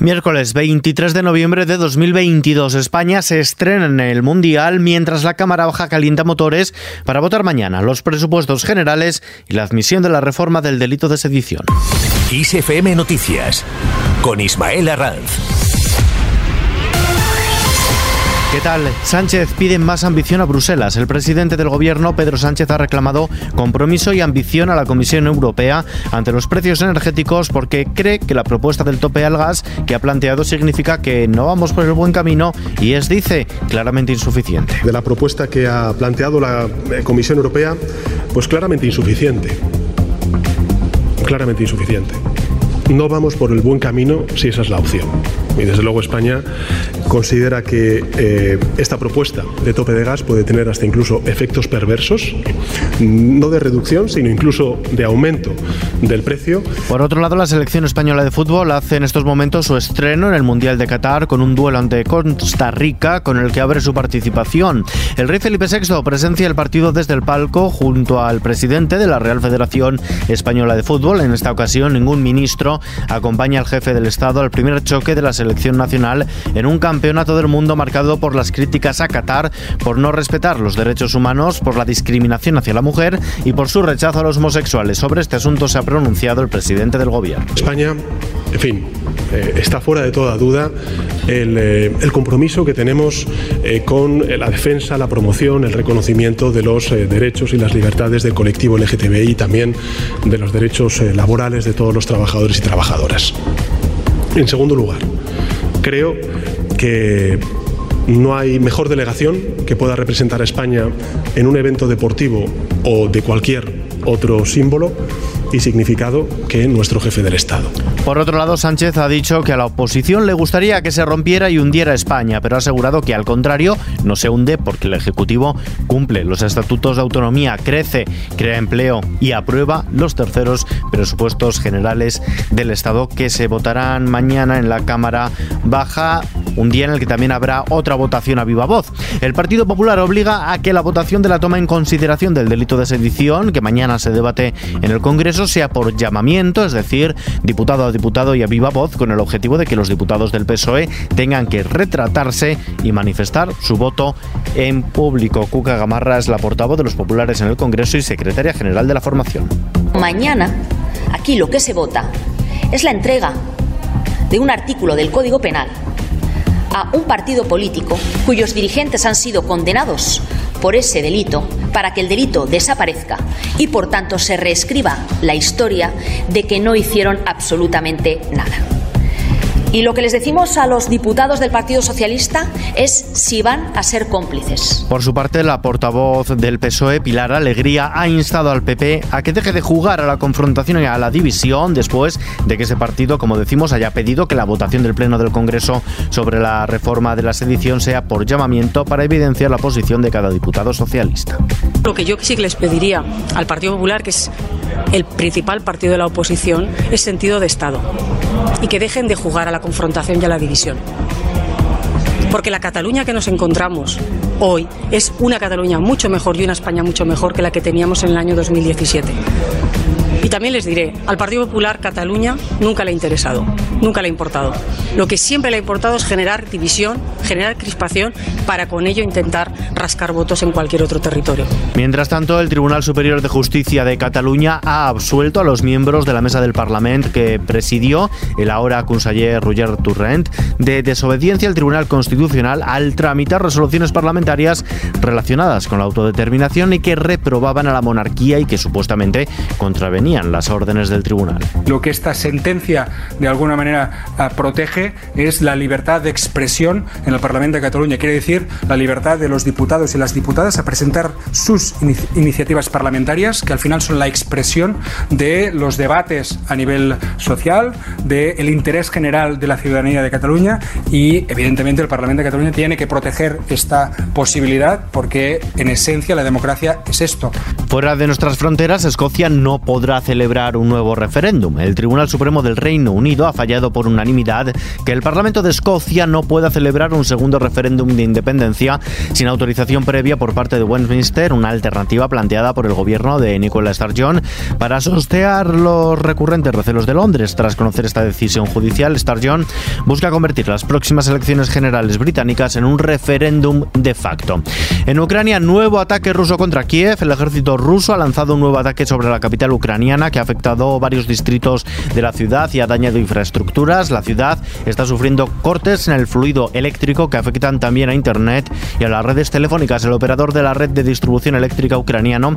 Miércoles 23 de noviembre de 2022, España se estrena en el Mundial mientras la Cámara Baja calienta motores para votar mañana los presupuestos generales y la admisión de la reforma del delito de sedición. ISFM Noticias con Ismael Arranz. ¿Qué tal? Sánchez pide más ambición a Bruselas. El presidente del gobierno, Pedro Sánchez, ha reclamado compromiso y ambición a la Comisión Europea ante los precios energéticos porque cree que la propuesta del tope al gas que ha planteado significa que no vamos por el buen camino y es, dice, claramente insuficiente. De la propuesta que ha planteado la eh, Comisión Europea, pues claramente insuficiente. Claramente insuficiente. No vamos por el buen camino si esa es la opción. Y desde luego España considera que eh, esta propuesta de tope de gas puede tener hasta incluso efectos perversos, no de reducción, sino incluso de aumento del precio. Por otro lado, la selección española de fútbol hace en estos momentos su estreno en el Mundial de Qatar con un duelo ante Costa Rica con el que abre su participación. El rey Felipe VI presencia el partido desde el palco junto al presidente de la Real Federación Española de Fútbol. En esta ocasión, ningún ministro acompaña al jefe del Estado al primer choque de la selección nacional en un campo campeonato del mundo marcado por las críticas a Qatar por no respetar los derechos humanos, por la discriminación hacia la mujer y por su rechazo a los homosexuales. Sobre este asunto se ha pronunciado el presidente del gobierno. España, en fin, eh, está fuera de toda duda el, eh, compromiso que tenemos eh, con la defensa, la promoción, el reconocimiento de los derechos y las libertades del colectivo LGTBI y también de los derechos laborales de todos los trabajadores y trabajadoras. En segundo lugar, creo que no hay mejor delegación que pueda representar a España en un evento deportivo o de cualquier otro símbolo y significado que nuestro jefe del Estado. Por otro lado, Sánchez ha dicho que a la oposición le gustaría que se rompiera y hundiera España, pero ha asegurado que al contrario no se hunde porque el Ejecutivo cumple los estatutos de autonomía, crece, crea empleo y aprueba los terceros presupuestos generales del Estado que se votarán mañana en la Cámara Baja, un día en el que también habrá otra votación a viva voz. El Partido Popular obliga a que la votación de la toma en consideración del delito de sedición, que mañana se debate en el Congreso, sea por llamamiento, es decir, diputado a diputado y a viva voz, con el objetivo de que los diputados del PSOE tengan que retratarse y manifestar su voto en público. Cuca Gamarra es la portavoz de los populares en el Congreso y secretaria general de la formación. Mañana, aquí lo que se vota es la entrega de un artículo del Código Penal a un partido político cuyos dirigentes han sido condenados por ese delito para que el delito desaparezca y por tanto se reescriba la historia de que no hicieron absolutamente nada. Y lo que les decimos a los diputados del Partido Socialista es si van a ser cómplices. Por su parte, la portavoz del PSOE, Pilar Alegría, ha instado al PP a que deje de jugar a la confrontación y a la división después de que ese partido, como decimos, haya pedido que la votación del Pleno del Congreso sobre la reforma de la sedición sea por llamamiento para evidenciar la posición de cada diputado socialista. Lo que yo sí que les pediría al Partido Popular, que es el principal partido de la oposición, es sentido de Estado y que dejen de jugar a la confrontación y a la división. Porque la Cataluña que nos encontramos hoy es una Cataluña mucho mejor y una España mucho mejor que la que teníamos en el año 2017. Y también les diré, al Partido Popular Cataluña nunca le ha interesado, nunca le ha importado. Lo que siempre le ha importado es generar división, generar crispación para con ello intentar rascar votos en cualquier otro territorio. Mientras tanto, el Tribunal Superior de Justicia de Cataluña ha absuelto a los miembros de la mesa del Parlamento que presidió el ahora conseller Roger Turrent de desobediencia al Tribunal Constitucional al tramitar resoluciones parlamentarias relacionadas con la autodeterminación y que reprobaban a la monarquía y que supuestamente contravenían las órdenes del tribunal. Lo que esta sentencia de alguna manera ah, protege es la libertad de expresión en el Parlamento de Cataluña. Quiere decir la libertad de los diputados y las diputadas a presentar sus iniciativas parlamentarias, que al final son la expresión de los debates a nivel social, del interés general de la ciudadanía de Cataluña y evidentemente el Parlamento de Cataluña tiene que proteger esta posibilidad porque en esencia la democracia es esto. Fuera de nuestras fronteras, Escocia no podrá celebrar un nuevo referéndum. El Tribunal Supremo del Reino Unido ha fallado por unanimidad que el Parlamento de Escocia no pueda celebrar un segundo referéndum de independencia sin autorización previa por parte de Westminster, una alternativa planteada por el gobierno de Nicola Sturgeon para sostear los recurrentes recelos de Londres. Tras conocer esta decisión judicial, Sturgeon busca convertir las próximas elecciones generales británicas en un referéndum de facto. En Ucrania, nuevo ataque ruso contra Kiev. El ejército ruso ha lanzado un nuevo ataque sobre la capital ucraniana que ha afectado varios distritos de la ciudad y ha dañado infraestructuras. La ciudad está sufriendo cortes en el fluido eléctrico que afectan también a Internet y a las redes telefónicas. El operador de la red de distribución eléctrica ucraniano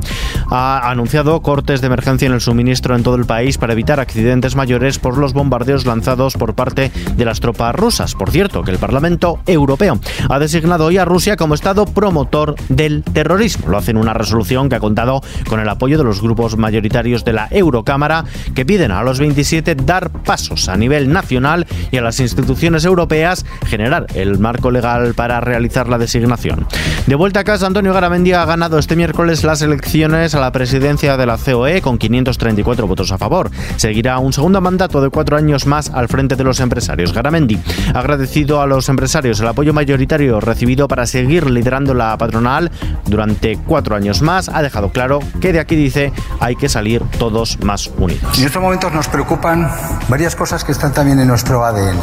ha anunciado cortes de emergencia en el suministro en todo el país para evitar accidentes mayores por los bombardeos lanzados por parte de las tropas rusas. Por cierto, que el Parlamento Europeo ha designado hoy a Rusia como Estado promotor del terrorismo. Lo hace en una resolución que ha contado con el apoyo de los grupos mayoritarios de la Eurocámara que piden a los 27 dar pasos a nivel nacional y a las instituciones europeas generar el marco legal para realizar la designación. De vuelta a casa, Antonio Garamendi ha ganado este miércoles las elecciones a la presidencia de la COE con 534 votos a favor. Seguirá un segundo mandato de cuatro años más al frente de los empresarios. Garamendi ha agradecido a los empresarios el apoyo mayoritario recibido para seguir liderando la patronal durante cuatro años más. Ha dejado claro que de aquí dice hay que salir todos más unidos. En estos momentos nos preocupan varias cosas que están también en nuestro ADN.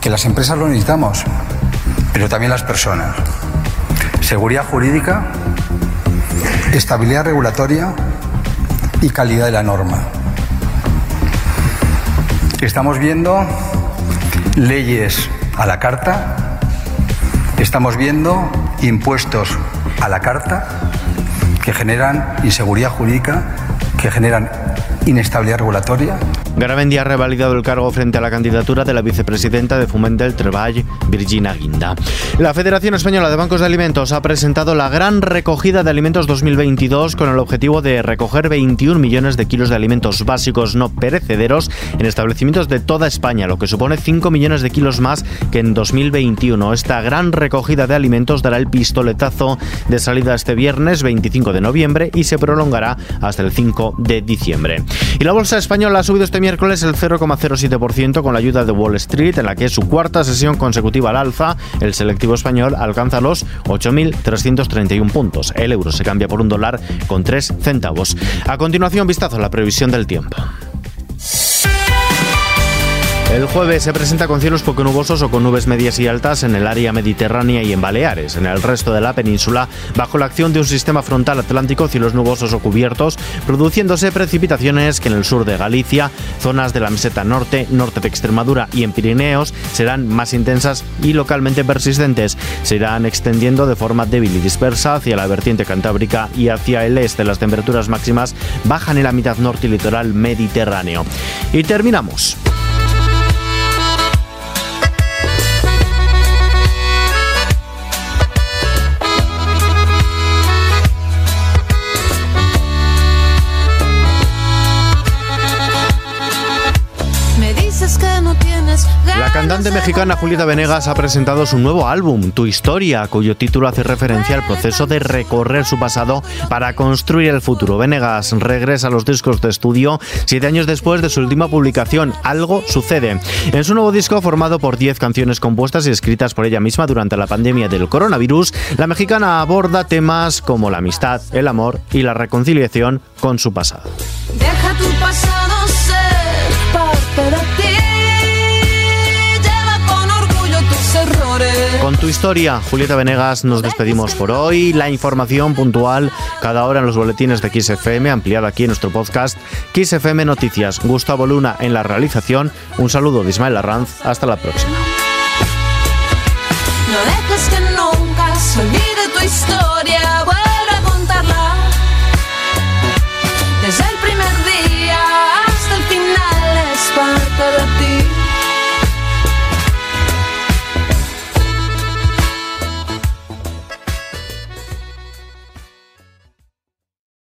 Que las empresas lo necesitamos, pero también las personas. Seguridad jurídica, estabilidad regulatoria y calidad de la norma. Estamos viendo leyes a la carta, estamos viendo impuestos a la carta que generan inseguridad jurídica, que generan inestabilidad regulatoria Garamendi ha revalidado el cargo frente a la candidatura de la vicepresidenta de Fomento del Treball, Virginia Guinda. La Federación Española de Bancos de Alimentos ha presentado la gran recogida de alimentos 2022 con el objetivo de recoger 21 millones de kilos de alimentos básicos no perecederos en establecimientos de toda España, lo que supone 5 millones de kilos más que en 2021. Esta gran recogida de alimentos dará el pistoletazo de salida este viernes 25 de noviembre y se prolongará hasta el 5 de diciembre. Y la bolsa española ha subido este miércoles el 0,07% con la ayuda de Wall Street, en la que su cuarta sesión consecutiva al alza. El selectivo español alcanza los 8.331 puntos. El euro se cambia por un dólar con 3 centavos. A continuación, vistazo a la previsión del tiempo. El jueves se presenta con cielos poco nubosos o con nubes medias y altas en el área mediterránea y en Baleares. En el resto de la península, bajo la acción de un sistema frontal atlántico, cielos nubosos o cubiertos, produciéndose precipitaciones que en el sur de Galicia, zonas de la meseta norte, norte de Extremadura y en Pirineos serán más intensas y localmente persistentes. Se irán extendiendo de forma débil y dispersa hacia la vertiente cantábrica y hacia el este. Las temperaturas máximas bajan en la mitad norte y litoral mediterráneo. Y terminamos. La cantante mexicana Julieta Venegas ha presentado su nuevo álbum, Tu Historia, cuyo título hace referencia al proceso de recorrer su pasado para construir el futuro. Venegas regresa a los discos de estudio siete años después de su última publicación, Algo Sucede. En su nuevo disco, formado por diez canciones compuestas y escritas por ella misma durante la pandemia del coronavirus, la mexicana aborda temas como la amistad, el amor y la reconciliación con su pasado. Deja tu pasado Con tu historia, Julieta Venegas, nos despedimos por hoy. La información puntual cada hora en los boletines de XFM, ampliada aquí en nuestro podcast XFM Noticias. Gustavo Luna en la realización. Un saludo de Ismael Arranz. Hasta la próxima.